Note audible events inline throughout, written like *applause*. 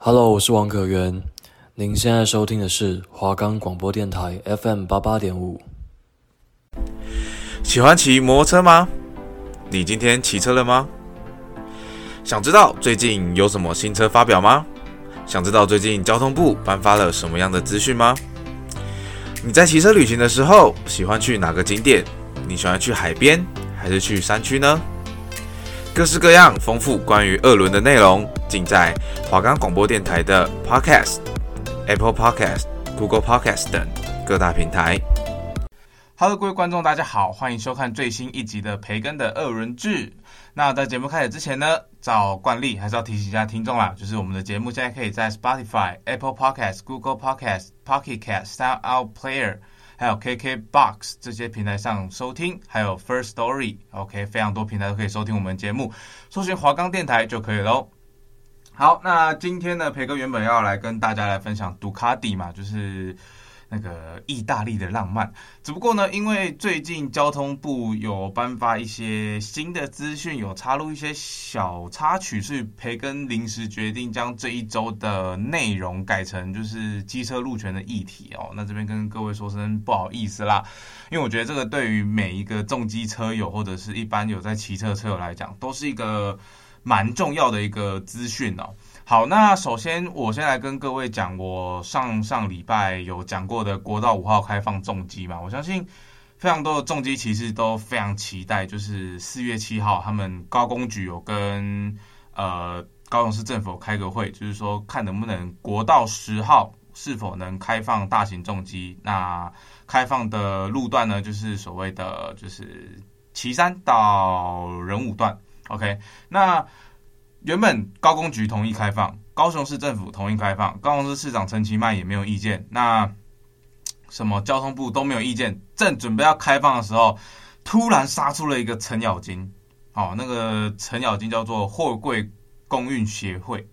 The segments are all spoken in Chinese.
Hello，我是王可元。您现在收听的是华冈广播电台 FM 八八点五。喜欢骑摩托车吗？你今天骑车了吗？想知道最近有什么新车发表吗？想知道最近交通部颁发了什么样的资讯吗？你在骑车旅行的时候，喜欢去哪个景点？你喜欢去海边还是去山区呢？各式各样丰富关于二轮的内容，尽在华冈广播电台的 Podcast、Apple Podcast、Google Podcast 等各大平台。Hello，各位观众，大家好，欢迎收看最新一集的培根的二轮志。那在节目开始之前呢，照惯例还是要提醒一下听众啦，就是我们的节目现在可以在 Spotify、Apple Podcast、Google Podcast、Pocket Cast、SoundOut Player，还有 KK Box 这些平台上收听，还有 First Story，OK，非常多平台都可以收听我们节目，搜寻华冈电台就可以喽。好，那今天呢，培哥原本要来跟大家来分享杜卡迪嘛，就是。那个意大利的浪漫，只不过呢，因为最近交通部有颁发一些新的资讯，有插入一些小插曲，所以培根临时决定将这一周的内容改成就是机车路权的议题哦。那这边跟各位说声不好意思啦，因为我觉得这个对于每一个重机车友或者是一般有在骑车车友来讲，都是一个蛮重要的一个资讯哦。好，那首先我先来跟各位讲，我上上礼拜有讲过的国道五号开放重机嘛，我相信非常多的重机骑士都非常期待，就是四月七号他们高工局有跟呃高雄市政府开个会，就是说看能不能国道十号是否能开放大型重机，那开放的路段呢，就是所谓的就是旗山到仁武段，OK，那。原本高工局同意开放，高雄市政府同意开放，高雄市市长陈其迈也没有意见，那什么交通部都没有意见，正准备要开放的时候，突然杀出了一个程咬金，哦，那个程咬金叫做货柜公运协会，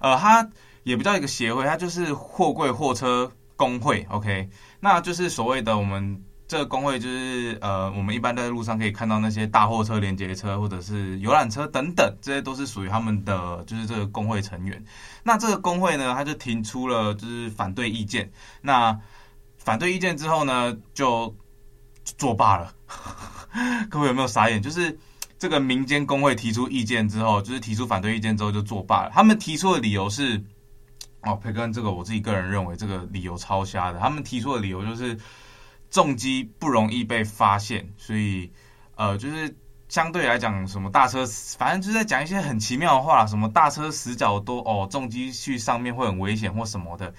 呃，它也不叫一个协会，它就是货柜货车工会，OK，那就是所谓的我们。这个工会就是呃，我们一般在路上可以看到那些大货车、连接车或者是游览车等等，这些都是属于他们的，就是这个工会成员。那这个工会呢，他就提出了就是反对意见。那反对意见之后呢，就作罢了。*laughs* 各位有没有傻眼？就是这个民间工会提出意见之后，就是提出反对意见之后就作罢了。他们提出的理由是，哦，培根，这个我自己个人认为这个理由超瞎的。他们提出的理由就是。重机不容易被发现，所以，呃，就是相对来讲，什么大车，反正就是在讲一些很奇妙的话，什么大车死角多哦，重机去上面会很危险或什么的。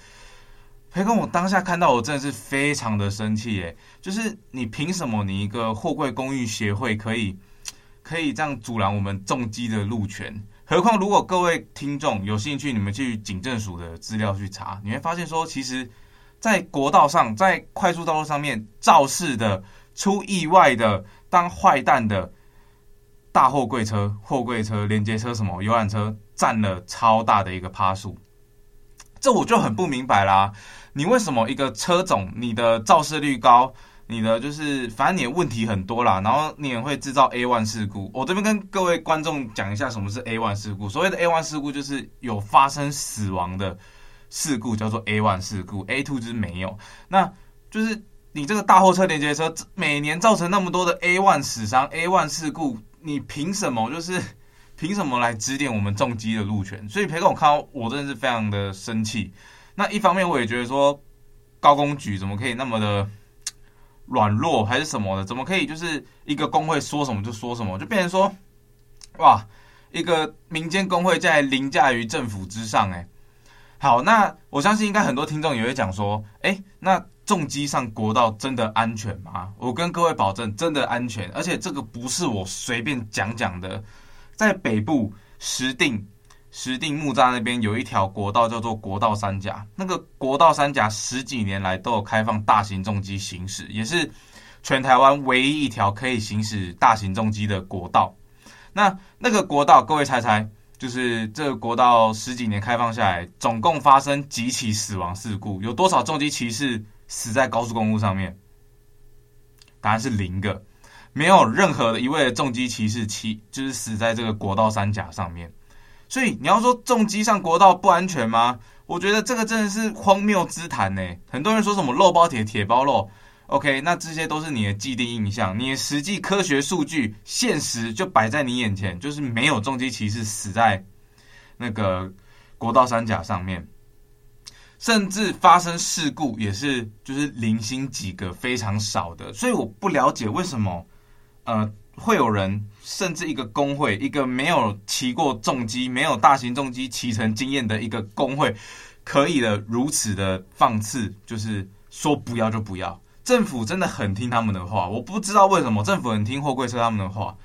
培根，我当下看到，我真的是非常的生气耶！就是你凭什么，你一个货柜公寓协会可以可以这样阻拦我们重机的路权？何况如果各位听众有兴趣，你们去警政署的资料去查，你会发现说，其实。在国道上，在快速道路上面肇事的、出意外的、当坏蛋的大货柜车、货柜车、连接车什么游览车，占了超大的一个趴数。这我就很不明白啦，你为什么一个车种，你的肇事率高，你的就是反正你的问题很多啦，然后你也会制造 A one 事故。我这边跟各位观众讲一下什么是 A one 事故。所谓的 A one 事故，就是有发生死亡的。事故叫做 A one 事故，A two 就是没有。那就是你这个大货车连接车每年造成那么多的 A one 死伤，A one 事故，你凭什么就是 *laughs* 凭什么来指点我们重机的路权？所以培根，我看到我真的是非常的生气。那一方面我也觉得说高公局怎么可以那么的软弱，还是什么的？怎么可以就是一个工会说什么就说什么，就变成说哇，一个民间工会在凌驾于政府之上，欸，诶好，那我相信应该很多听众也会讲说，诶，那重机上国道真的安全吗？我跟各位保证，真的安全，而且这个不是我随便讲讲的。在北部石碇、石碇木栅那边有一条国道叫做国道三甲，那个国道三甲十几年来都有开放大型重机行驶，也是全台湾唯一一条可以行驶大型重机的国道。那那个国道，各位猜猜？就是这个国道十几年开放下来，总共发生几起死亡事故？有多少重机骑士死在高速公路上面？答案是零个，没有任何的一位重机骑士骑就是死在这个国道三甲上面。所以你要说重机上国道不安全吗？我觉得这个真的是荒谬之谈呢。很多人说什么肉包铁，铁包肉，OK，那这些都是你的既定印象。你的实际科学数据，现实就摆在你眼前，就是没有重机骑士死在那个国道三甲上面，甚至发生事故也是就是零星几个，非常少的。所以我不了解为什么，呃。会有人甚至一个工会，一个没有骑过重机、没有大型重机骑乘经验的一个工会，可以的如此的放肆，就是说不要就不要。政府真的很听他们的话，我不知道为什么政府很听货柜车他们的话。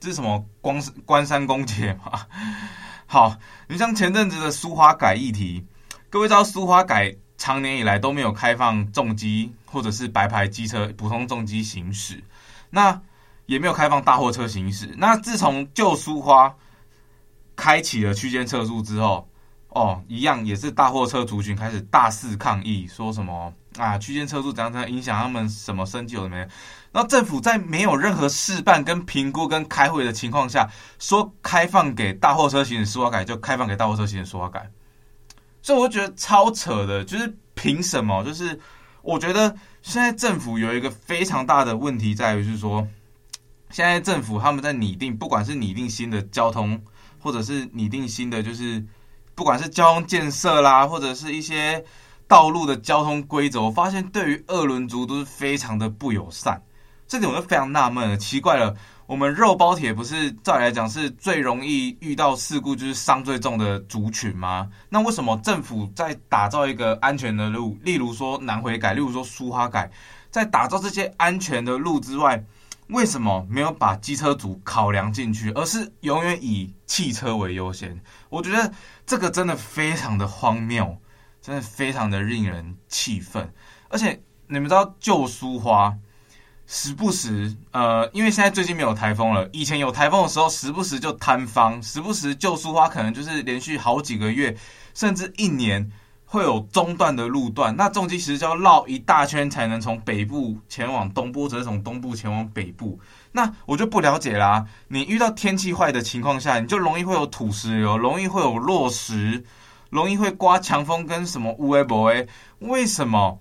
这是什么关关山公铁吗？*laughs* 好，你像前阵子的苏花改议题，各位知道苏花改长年以来都没有开放重机或者是白牌机车普通重机行驶，那。也没有开放大货车行驶。那自从旧苏花开启了区间测速之后，哦，一样也是大货车族群开始大肆抗议，说什么啊区间车速怎样怎样影响他们什么生计有没有？然后政府在没有任何试办、跟评估、跟开会的情况下，说开放给大货车行驶苏花改就开放给大货车行驶苏花改，所以我觉得超扯的，就是凭什么？就是我觉得现在政府有一个非常大的问题在于，就是说。现在政府他们在拟定，不管是拟定新的交通，或者是拟定新的，就是不管是交通建设啦，或者是一些道路的交通规则，我发现对于二轮族都是非常的不友善。这点我就非常纳闷了，奇怪了，我们肉包铁不是照理来讲是最容易遇到事故，就是伤最重的族群吗？那为什么政府在打造一个安全的路，例如说南回改，例如说苏花改，在打造这些安全的路之外，为什么没有把机车族考量进去，而是永远以汽车为优先？我觉得这个真的非常的荒谬，真的非常的令人气愤。而且你们知道旧书花时不时，呃，因为现在最近没有台风了，以前有台风的时候，时不时就坍方，时不时旧书花可能就是连续好几个月，甚至一年。会有中断的路段，那重机其实就要绕一大圈才能从北部前往东部，或者是从东部前往北部。那我就不了解啦、你遇到天气坏的情况下，你就容易会有土石流，容易会有落石，容易会刮强风跟什么乌龟伯诶？为什么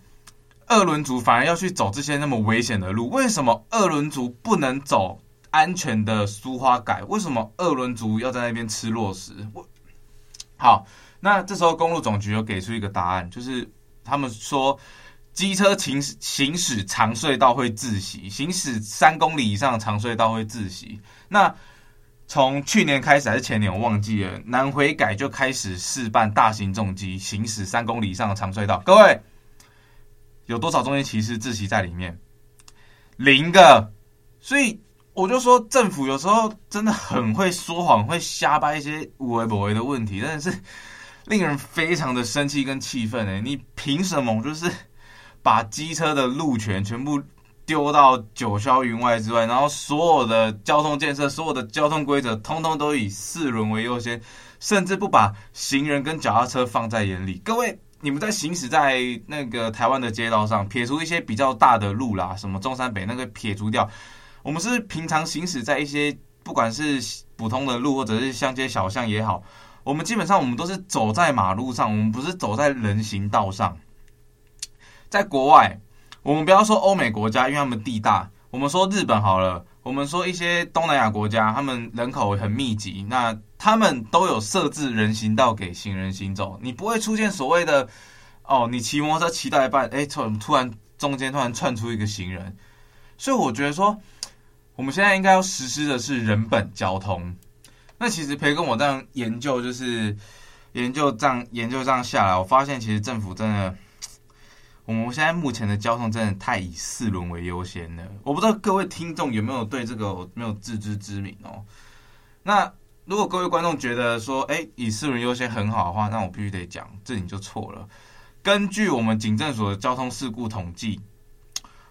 二轮族反而要去走这些那么危险的路？为什么二轮族不能走安全的苏花改？为什么二轮族要在那边吃落石？我好。那这时候公路总局有给出一个答案，就是他们说机车行行驶长隧道会自熄，行驶三公里以上的长隧道会自熄。那从去年开始还是前年我忘记了，南回改就开始试办大型重机行驶三公里以上的长隧道。各位有多少中间骑士自熄在里面？零个。所以我就说政府有时候真的很会说谎，会瞎掰一些无为不为的问题，真的是。令人非常的生气跟气愤哎，你凭什么就是把机车的路权全部丢到九霄云外之外，然后所有的交通建设、所有的交通规则，通通都以四轮为优先，甚至不把行人跟脚踏车放在眼里。各位，你们在行驶在那个台湾的街道上，撇除一些比较大的路啦，什么中山北那个撇除掉，我们是平常行驶在一些不管是普通的路或者是乡间小巷也好。我们基本上，我们都是走在马路上，我们不是走在人行道上。在国外，我们不要说欧美国家，因为他们地大。我们说日本好了，我们说一些东南亚国家，他们人口很密集，那他们都有设置人行道给行人行走。你不会出现所谓的哦，你骑摩托车骑到一半，哎，突突然中间突然窜出一个行人。所以我觉得说，我们现在应该要实施的是人本交通。那其实培根我这样研究，就是研究这样研究这样下来，我发现其实政府真的，我们现在目前的交通真的太以四轮为优先了。我不知道各位听众有没有对这个没有自知之明哦。那如果各位观众觉得说，哎，以四轮优先很好的话，那我必须得讲，这你就错了。根据我们警政所的交通事故统计，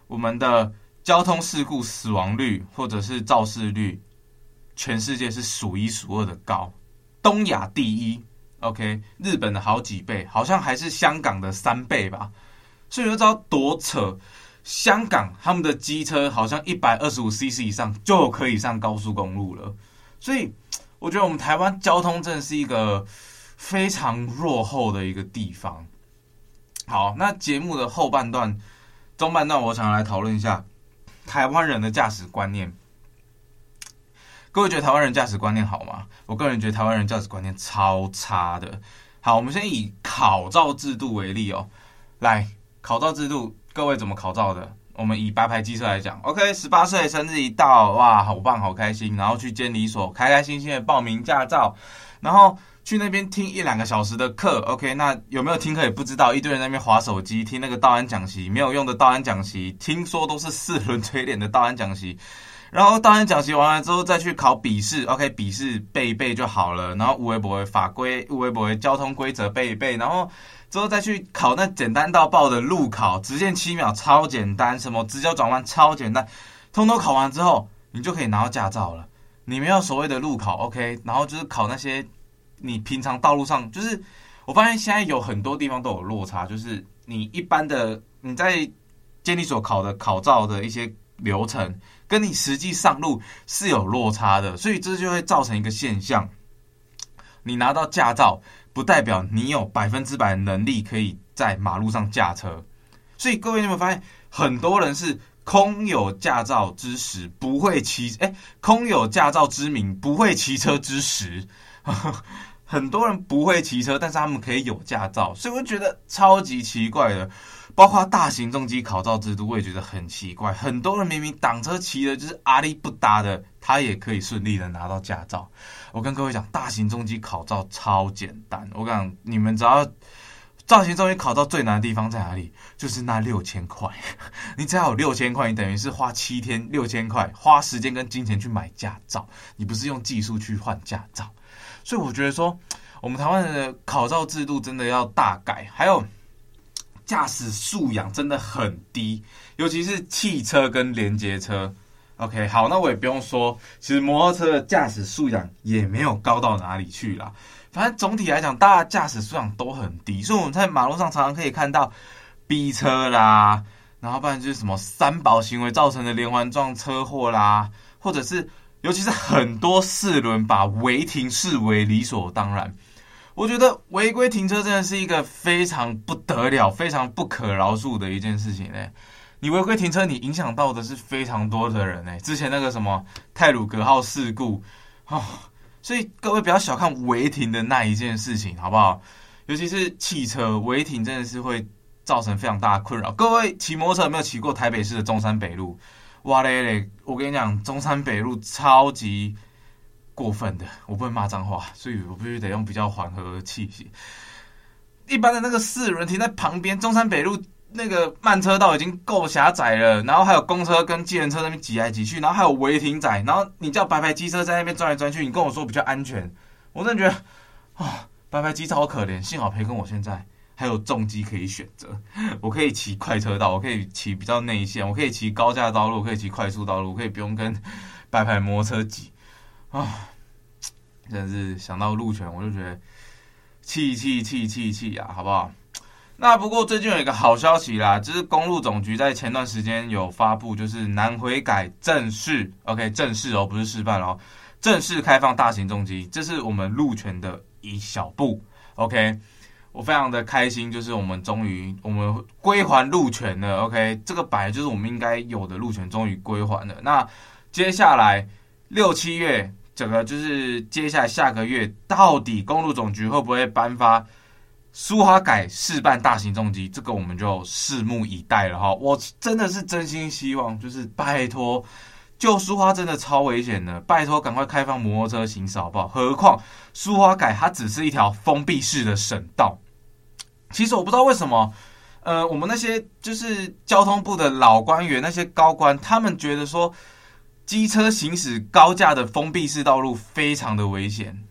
我们的交通事故死亡率或者是肇事率。全世界是数一数二的高，东亚第一，OK，日本的好几倍，好像还是香港的三倍吧。所以你就知道多扯。香港他们的机车好像一百二十五 CC 以上就可以上高速公路了。所以我觉得我们台湾交通真的是一个非常落后的一个地方。好，那节目的后半段、中半段，我想要来讨论一下台湾人的驾驶观念。各位觉得台湾人驾驶观念好吗？我个人觉得台湾人驾驶观念超差的。好，我们先以考照制度为例哦。来，考照制度，各位怎么考照的？我们以白牌机车来讲，OK，十八岁生日一到，哇，好棒，好开心，然后去监理所，开开心心的报名驾照，然后去那边听一两个小时的课，OK，那有没有听课也不知道，一堆人那边滑手机听那个道安讲习，没有用的道安讲习，听说都是四轮锤脸的道安讲习。然后当然讲习完了之后再去考笔试，OK，笔试背一背就好了。然后有的没的法规，有的没的交通规则背一背。然后之后再去考那简单到爆的路考，直线七秒超简单，什么直角转弯超简单，通通考完之后，你就可以拿到驾照了。你没有所谓的路考，OK，然后就是考那些你平常道路上，就是我发现现在有很多地方都有落差，就是你一般的你在监理所考的考照的一些流程。跟你实际上路是有落差的，所以这就会造成一个现象：你拿到驾照，不代表你有百分之百能力可以在马路上驾车。所以各位你有没有发现，很多人是空有驾照之实不会骑，哎，空有驾照之名不会骑车之实。*laughs* 很多人不会骑车，但是他们可以有驾照，所以我觉得超级奇怪的。包括大型重机考照制度，我也觉得很奇怪。很多人明明挡车骑的就是阿里不搭的，他也可以顺利的拿到驾照。我跟各位讲，大型重机考照超简单。我讲你们只要大型重机考照最难的地方在哪里？就是那六千块。*laughs* 你只要有六千块，你等于是花七天六千块，花时间跟金钱去买驾照，你不是用技术去换驾照。所以我觉得说，我们台湾的考照制度真的要大改。还有。驾驶素养真的很低，尤其是汽车跟连结车。OK，好，那我也不用说，其实摩托车的驾驶素养也没有高到哪里去啦。反正总体来讲，大家驾驶素养都很低，所以我们在马路上常常可以看到逼车啦，然后不然就是什么三宝行为造成的连环撞车祸啦，或者是尤其是很多四轮把违停视为理所当然。我觉得违规停车真的是一个非常不得了、非常不可饶恕的一件事情呢。你违规停车，你影响到的是非常多的人呢。之前那个什么泰鲁格号事故，哦，所以各位不要小看违停的那一件事情，好不好？尤其是汽车违停，真的是会造成非常大的困扰。各位骑摩托车有没有骑过台北市的中山北路？哇嘞嘞！我跟你讲，中山北路超级。过分的，我不会骂脏话，所以我必须得用比较缓和的气息。一般的那个四轮停在旁边，中山北路那个慢车道已经够狭窄了，然后还有公车跟计程车那边挤来挤去，然后还有违停仔，然后你叫白牌机车在那边转来转去，你跟我说比较安全，我真的觉得啊、哦，白牌机超可怜。幸好培根我现在还有重机可以选择，我可以骑快车道，我可以骑比较内线，我可以骑高架道路，我可以骑快速道路，我可以不用跟白牌摩托车挤啊。真的是想到路权，我就觉得气气气气气啊，好不好？那不过最近有一个好消息啦，就是公路总局在前段时间有发布，就是南回改正式，OK，正式哦，不是示范哦，正式开放大型重机，这是我们路权的一小步，OK，我非常的开心，就是我们终于我们归还路权了，OK，这个本来就是我们应该有的路权，终于归还了。那接下来六七月。整个就是接下来下个月，到底公路总局会不会颁发苏花改试办大型重机？这个我们就拭目以待了哈。我真的是真心希望，就是拜托，救苏花真的超危险的，拜托赶快开放摩托车行驶好不好？何况苏花改它只是一条封闭式的省道。其实我不知道为什么，呃，我们那些就是交通部的老官员，那些高官，他们觉得说。机车行驶高架的封闭式道路非常的危险，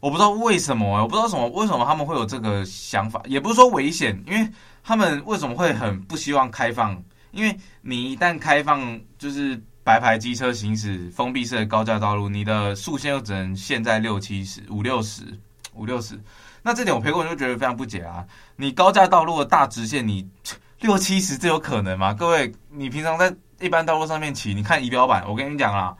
我不知道为什么，我不知道什么为什么他们会有这个想法，也不是说危险，因为他们为什么会很不希望开放？因为你一旦开放，就是白牌机车行驶封闭式的高架道路，你的速限又只能限在六七十、五六十、五六十，那这点我陪过人就觉得非常不解啊！你高架道路的大直线，你六七十，这有可能吗？各位，你平常在。一般道路上面骑，你看仪表板，我跟你讲啊，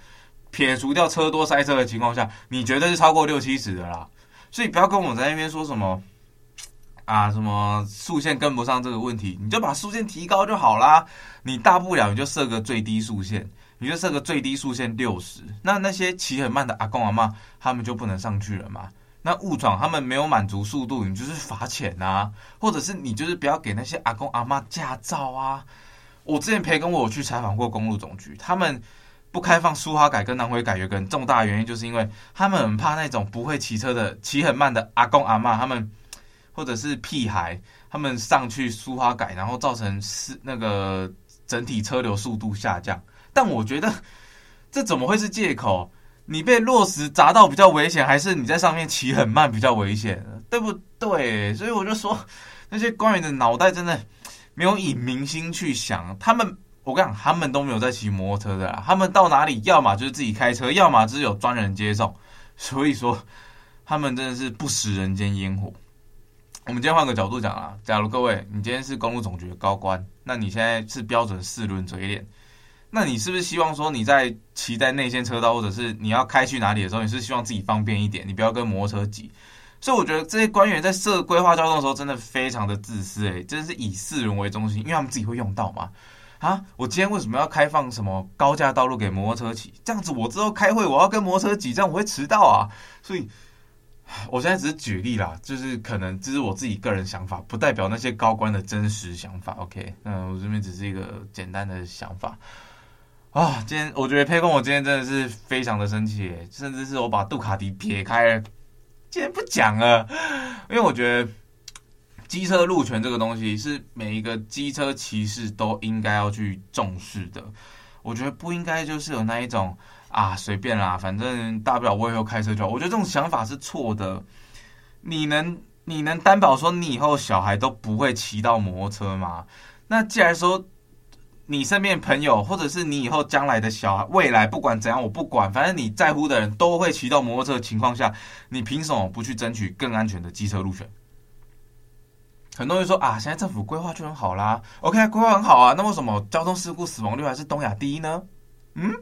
撇除掉车多塞车的情况下，你绝对是超过六七十的啦。所以不要跟我在那边说什么啊，什么速限跟不上这个问题，你就把速限提高就好啦。你大不了你就设个最低速限，你就设个最低速限六十，那那些骑很慢的阿公阿妈，他们就不能上去了嘛。那误闯他们没有满足速度，你就是罚钱呐，或者是你就是不要给那些阿公阿妈驾照啊。我之前培根我去采访过公路总局，他们不开放苏花改跟南回改有个很重大的原因，就是因为他们很怕那种不会骑车的、骑很慢的阿公阿嬷，他们或者是屁孩，他们上去苏花改，然后造成是那个整体车流速度下降。但我觉得这怎么会是借口？你被落石砸到比较危险，还是你在上面骑很慢比较危险？对不对？所以我就说，那些官员的脑袋真的。没有以民心去想，他们我跟你讲，他们都没有在骑摩托车的，他们到哪里，要么就是自己开车，要么就是有专人接送。所以说，他们真的是不食人间烟火。我们今天换个角度讲啊，假如各位你今天是公路总局的高官，那你现在是标准四轮嘴脸，那你是不是希望说你在骑在内线车道，或者是你要开去哪里的时候，你是希望自己方便一点，你不要跟摩托车挤？所以我觉得这些官员在设规划交通的时候，真的非常的自私，诶，真的是以四轮为中心，因为他们自己会用到嘛。啊，我今天为什么要开放什么高架道路给摩托车骑？这样子我之后开会我要跟摩托车挤，这样我会迟到啊。所以，我现在只是举例啦，就是可能这是我自己个人想法，不代表那些高官的真实想法。OK，嗯，我这边只是一个简单的想法。啊，今天我觉得沛公，我今天真的是非常的生气，甚至是我把杜卡迪撇开了。今天不讲了，因为我觉得机车路权这个东西是每一个机车骑士都应该要去重视的。我觉得不应该就是有那一种啊，随便啦，反正大不了我以后开车就好。我觉得这种想法是错的。你能你能担保说你以后小孩都不会骑到摩托车吗？那既然说。你身边朋友，或者是你以后将来的小孩，未来不管怎样，我不管，反正你在乎的人都会骑到摩托车的情况下，你凭什么不去争取更安全的机车路权？很多人说啊，现在政府规划就很好啦，OK，规划很好啊，那为什么交通事故死亡率还是东亚第一呢？嗯，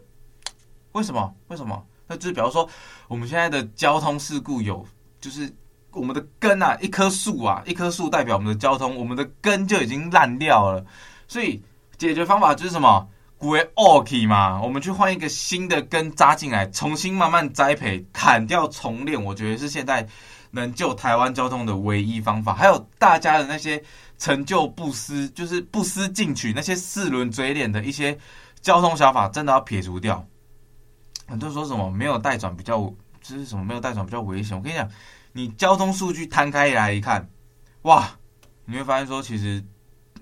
为什么？为什么？那就是比方说，我们现在的交通事故有，就是我们的根啊，一棵树啊，一棵树代表我们的交通，我们的根就已经烂掉了，所以。解决方法就是什么？归 OK 嘛，我们去换一个新的根扎进来，重新慢慢栽培，砍掉重练。我觉得是现在能救台湾交通的唯一方法。还有大家的那些成就不思，就是不思进取，那些四轮嘴脸的一些交通想法，真的要撇除掉。很多说什么没有待转比较，就是什么没有待转比较危险。我跟你讲，你交通数据摊开来一看，哇，你会发现说其实。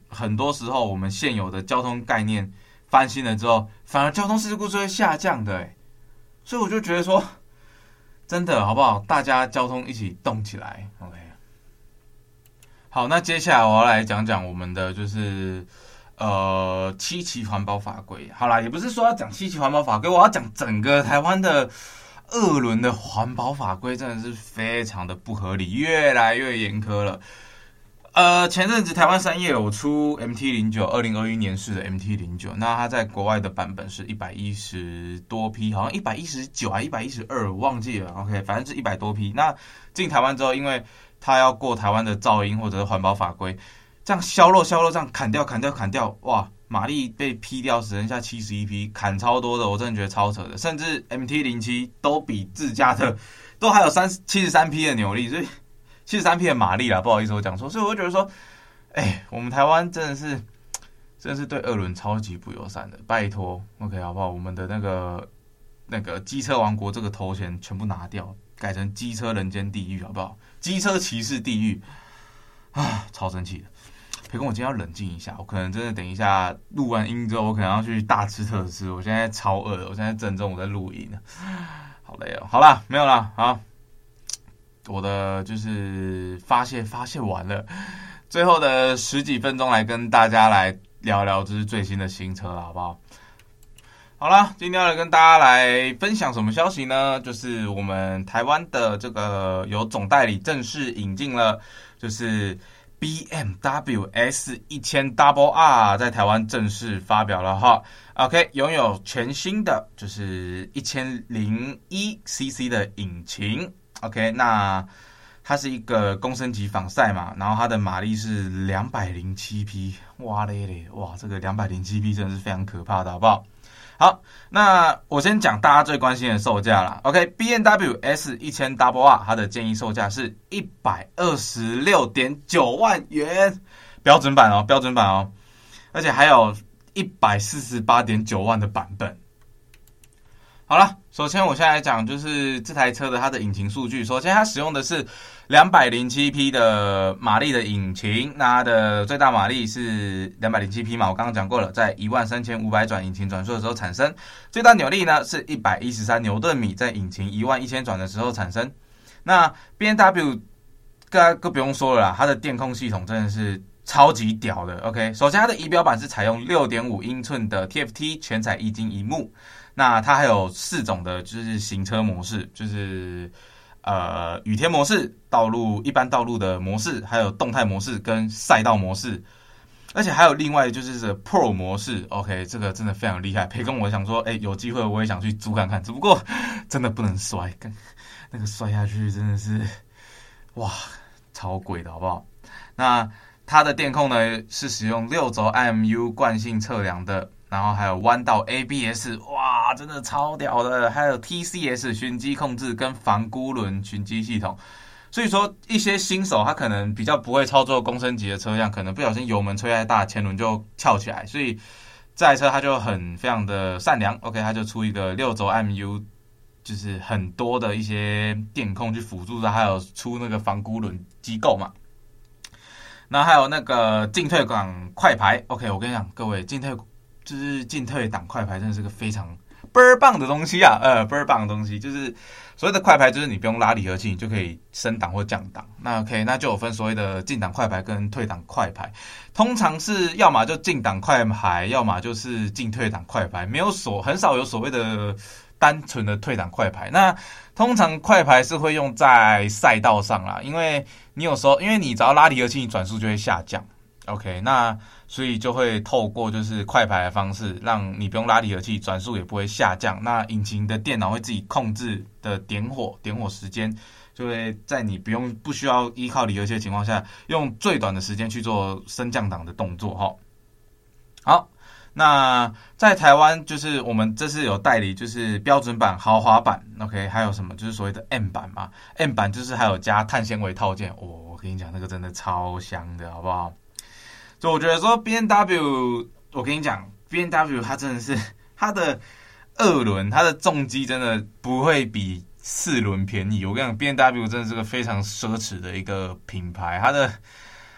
很多时候，我们现有的交通概念翻新了之后，反而交通事故是会下降的，哎，所以我就觉得说，真的好不好？大家交通一起动起来，OK。好，那接下来我要来讲讲我们的就是呃七期环保法规。好啦，也不是说要讲七期环保法规，我要讲整个台湾的二轮的环保法规，真的是非常的不合理，越来越严苛了。呃，前阵子台湾三叶有出 MT 零九，二零二一年式的 MT 零九，那它在国外的版本是一百一十多匹，好像一百一十九还一百一十二，我忘记了。OK，反正是一百多匹。那进台湾之后，因为它要过台湾的噪音或者是环保法规，这样削弱削弱，这样砍掉砍掉砍掉，哇，马力被劈掉，只剩下七十一匹，砍超多的，我真的觉得超扯的。甚至 MT 零七都比自家的都还有三七十三匹的扭力，所以。七十三匹的马力啦，不好意思，我讲错，所以我就觉得说，哎、我们台湾真的是，真是对二轮超级不友善的，拜托，OK，好不好？我们的那个那个机车王国这个头衔全部拿掉，改成机车人间地狱，好不好？机车骑士地狱，啊，超生气的。沛公，我今天要冷静一下，我可能真的等一下录完音之后，我可能要去大吃特吃。我现在超饿的，我现在正中午在录音呢，好累哦。好啦，没有啦，好。我的就是发泄发泄完了，最后的十几分钟来跟大家来聊聊，这是最新的新车了，好不好？好了，今天要来跟大家来分享什么消息呢？就是我们台湾的这个有总代理正式引进了，就是 BMW S 一千 Double R 在台湾正式发表了哈。OK，拥有全新的就是一千零一 CC 的引擎。OK，那它是一个公升级仿赛嘛，然后它的马力是两百零七匹。哇嘞嘞，哇，这个两百零七匹真的是非常可怕的，好不好？好，那我先讲大家最关心的售价啦。OK，BMW S 一千 Double R 它的建议售价是一百二十六点九万元，标准版哦，标准版哦，而且还有一百四十八点九万的版本。好了，首先我现在来讲就是这台车的它的引擎数据。首先它使用的是两百零七匹的马力的引擎，那它的最大马力是两百零七匹嘛，我刚刚讲过了，在一万三千五百转引擎转速的时候产生。最大扭力呢是一百一十三牛顿米，在引擎一万一千转的时候产生。那 B N W，更更不用说了啦，它的电控系统真的是超级屌的。OK，首先它的仪表板是采用六点五英寸的 TFT 全彩液晶萤幕。那它还有四种的，就是行车模式，就是呃雨天模式、道路一般道路的模式，还有动态模式跟赛道模式，而且还有另外就是这 Pro 模式。OK，这个真的非常厉害。培根，我想说，哎、有机会我也想去租看看，只不过真的不能摔，跟那个摔下去真的是哇超贵的，好不好？那它的电控呢是使用六轴 IMU 惯性测量的。然后还有弯道 ABS，哇，啊真的超屌的！还有 TCS 循迹控制跟防孤轮循迹系统，所以说一些新手他可能比较不会操作公升级的车辆，可能不小心油门吹太大，前轮就翘起来，所以这台车它就很非常的善良。OK，它就出一个六轴 MU，就是很多的一些电控去辅助它，还有出那个防孤轮机构嘛。那还有那个进退档快排，OK，我跟你讲，各位进退。就是进退档快排，真的是个非常倍儿棒的东西啊！呃，倍儿棒的东西，就是所谓的快排，就是你不用拉离合器，你就可以升档或降档。那 OK，那就有分所谓的进档快排跟退档快排。通常是要么就进档快排，要么就是进退档快排，没有所很少有所谓的单纯的退档快排。那通常快排是会用在赛道上啦，因为你有时候因为你只要拉离合器，你转速就会下降。OK，那。所以就会透过就是快排的方式，让你不用拉离合器，转速也不会下降。那引擎的电脑会自己控制的点火，点火时间就会在你不用不需要依靠离合器的情况下，用最短的时间去做升降档的动作。哈，好，那在台湾就是我们这次有代理，就是标准版、豪华版，OK，还有什么就是所谓的 M 版嘛？M 版就是还有加碳纤维套件。哦，我跟你讲，那个真的超香的，好不好？我觉得说 B N W，我跟你讲，B N W 它真的是 *laughs* 它的二轮，它的重机真的不会比四轮便宜。我跟你讲，B N W 真的是个非常奢侈的一个品牌，它的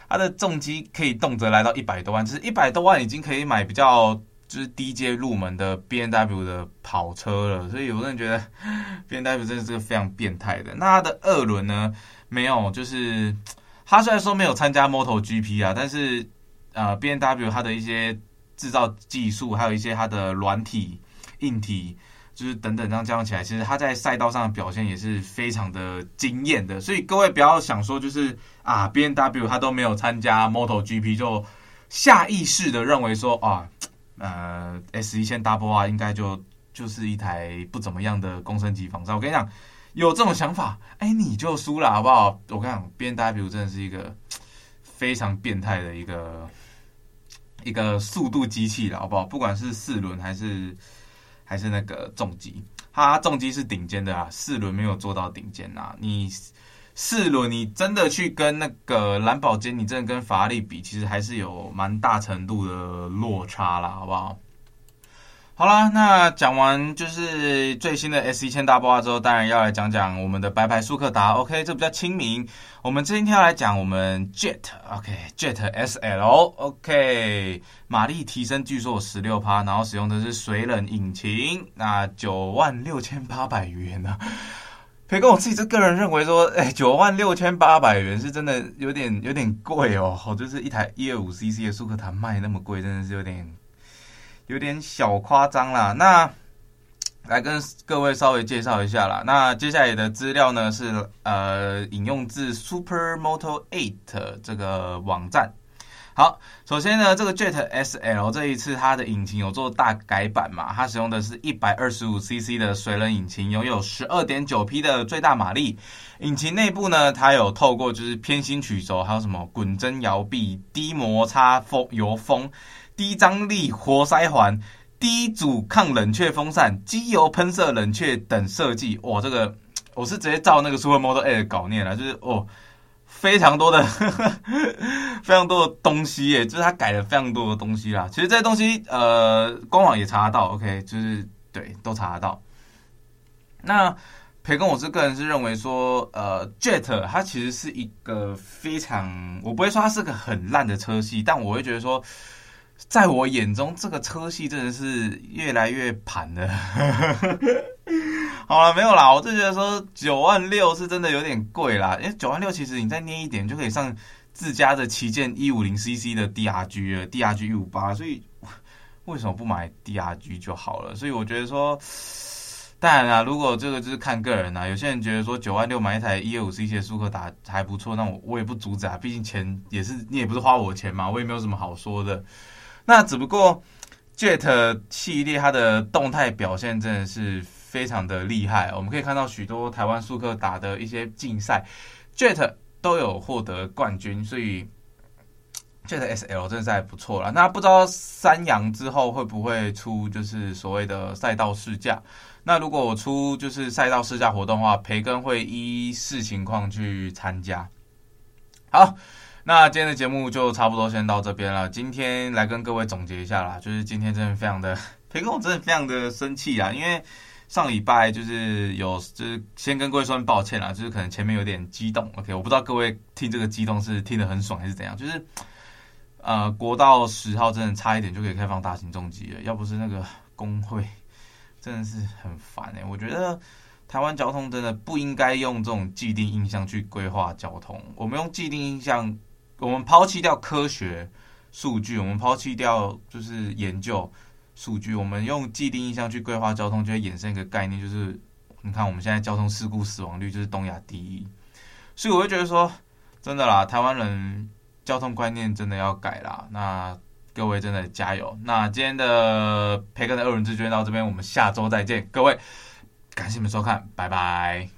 它的重机可以动辄来到一百多万，就是一百多万已经可以买比较就是低阶入门的 B N W 的跑车了。所以我真的觉得 *laughs* B N W 真的是个非常变态的。那它的二轮呢，没有，就是它虽然说没有参加 MotoGP 啊，但是。呃，B N W 它的一些制造技术，还有一些它的软体、硬体，就是等等这样加起来，其实它在赛道上的表现也是非常的惊艳的。所以各位不要想说，就是啊，B N W 它都没有参加 MotoGP，就下意识的认为说啊，呃，S 一千 Double R 应该就就是一台不怎么样的公升级仿造。我跟你讲，有这种想法，哎，你就输了，好不好？我跟你讲，B N W 真的是一个非常变态的一个。一个速度机器了，好不好？不管是四轮还是还是那个重机，它重机是顶尖的啊，四轮没有做到顶尖呐。你四轮你真的去跟那个蓝宝坚尼，你真的跟法拉利比，其实还是有蛮大程度的落差啦，好不好？好啦，那讲完就是最新的 S 一千 Double R 之后，当然要来讲讲我们的白牌速克达。OK，这比较亲民。我们今天要来讲我们 Jet，OK，Jet、SL，OK，、OK, 马力提升据说有十六趴，然后使用的是水冷引擎，那九万六千八百元呢、啊？*laughs* 培根我自己这个人认为说，哎，九万六千八百元是真的有点有点贵哦，就是一台一二五 CC 的速克达卖那么贵，真的是有点。有点小夸张啦，那来跟各位稍微介绍一下啦。那接下来的资料呢是呃引用自 Supermoto8 这个网站。好，首先呢，这个 Jet SL 这一次它的引擎有做大改版嘛，它使用的是一百二十五 CC 的水冷引擎，拥有十二点九匹的最大马力。引擎内部呢，它有透过就是偏心曲轴，还有什么滚针摇臂、低摩擦风油封、低张力活塞环、低阻抗冷却风扇、机油喷射冷却等设计。哇，这个我是直接照那个 Supermoto 8稿念了，就是哦。非常多的，呵 *laughs* 呵非常多的东西耶，就是他改了非常多的东西啦。其实这些东西，呃，官网也查得到，OK，就是对，都查得到。那培根，我是个人是认为说，呃，Jet 它其实是一个非常，我不会说它是个很烂的车系，但我会觉得说，在我眼中，这个车系真的是越来越盘了。*laughs* 好了，没有啦，我就觉得说九万六是真的有点贵啦，因为九万六其实你再捏一点就可以上自家的旗舰一五零 CC 的 DRG 了，DRG 一五八，所以为什么不买 DRG 就好了？所以我觉得说，当然啦，如果这个就是看个人啦，有些人觉得说九万六买一台一二五 CC 的舒克达还不错，那我我也不阻止啊，毕竟钱也是你也不是花我钱嘛，我也没有什么好说的。那只不过 Jet 系列它的动态表现真的是。非常的厉害，我们可以看到许多台湾速克打的一些竞赛，Jet 都有获得冠军，所以 Jet SL 真的是还不错了。那不知道三阳之后会不会出就是所谓的赛道试驾？那如果我出就是赛道试驾活动的话，培根会依视情况去参加。好，那今天的节目就差不多先到这边了。今天来跟各位总结一下啦，就是今天真的非常的培根，*laughs* 我真的非常的生气啊，因为。上礼拜就是有，就是先跟各位说抱歉啦，就是可能前面有点激动，OK，我不知道各位听这个激动是听得很爽还是怎样，就是呃，国道十号真的差一点就可以开放大型重机了，要不是那个工会，真的是很烦哎、我觉得台湾交通真的不应该用这种既定印象去规划交通，我们用既定印象，我们抛弃掉科学数据，我们抛弃掉就是研究。数据，我们用既定印象去规划交通，就会衍生一个概念，就是你看我们现在交通事故死亡率就是东亚第一，所以我会觉得说，真的啦，台湾人交通观念真的要改啦。那各位真的加油。那今天的培根的二轮之就到这边，我们下周再见，各位，感谢你们收看，拜拜。